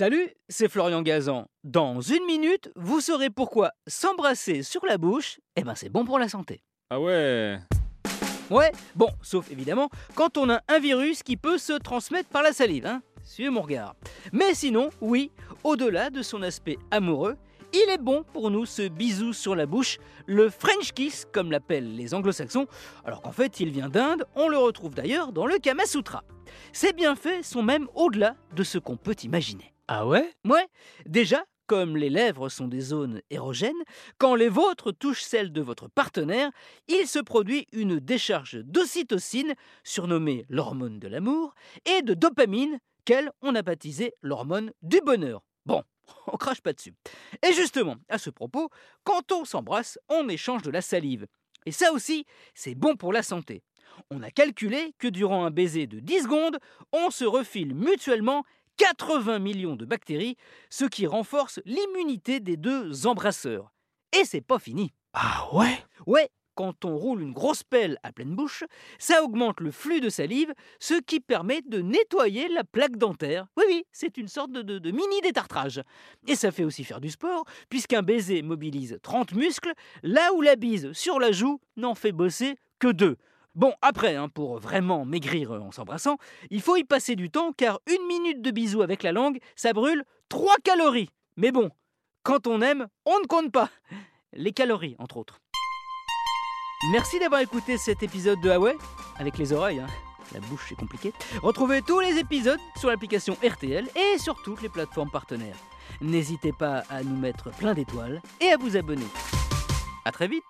Salut, c'est Florian Gazan. Dans une minute, vous saurez pourquoi s'embrasser sur la bouche, eh ben c'est bon pour la santé. Ah ouais Ouais, bon, sauf évidemment quand on a un virus qui peut se transmettre par la salive, hein. Suivez mon regard. Mais sinon, oui, au-delà de son aspect amoureux, il est bon pour nous ce bisou sur la bouche, le French kiss comme l'appellent les anglo-saxons, alors qu'en fait il vient d'Inde, on le retrouve d'ailleurs dans le Kama Sutra. Ces bienfaits sont même au-delà de ce qu'on peut imaginer. Ah ouais? Ouais, déjà, comme les lèvres sont des zones érogènes, quand les vôtres touchent celles de votre partenaire, il se produit une décharge d'ocytocine, surnommée l'hormone de l'amour, et de dopamine, qu'elle, on a baptisé l'hormone du bonheur. On crache pas dessus. Et justement, à ce propos, quand on s'embrasse, on échange de la salive. Et ça aussi, c'est bon pour la santé. On a calculé que durant un baiser de 10 secondes, on se refile mutuellement 80 millions de bactéries, ce qui renforce l'immunité des deux embrasseurs. Et c'est pas fini. Ah ouais? Ouais, quand on roule une grosse pelle à pleine bouche, ça augmente le flux de salive, ce qui permet de nettoyer la plaque dentaire. Oui, oui, c'est une sorte de, mini détartrage. Et ça fait aussi faire du sport, puisqu'un baiser mobilise 30 muscles, là où la bise sur la joue n'en fait bosser que deux. Bon, après, hein, pour vraiment maigrir en s'embrassant, il faut y passer du temps, car une minute de bisou avec la langue, ça brûle 3 calories. Mais bon, quand on aime, on ne compte pas. Les calories, entre autres. Merci d'avoir écouté cet épisode de Huawei, avec les oreilles, hein. la bouche c'est compliqué. Retrouvez tous les épisodes sur l'application RTL et sur toutes les plateformes partenaires. N'hésitez pas à nous mettre plein d'étoiles et à vous abonner. A très vite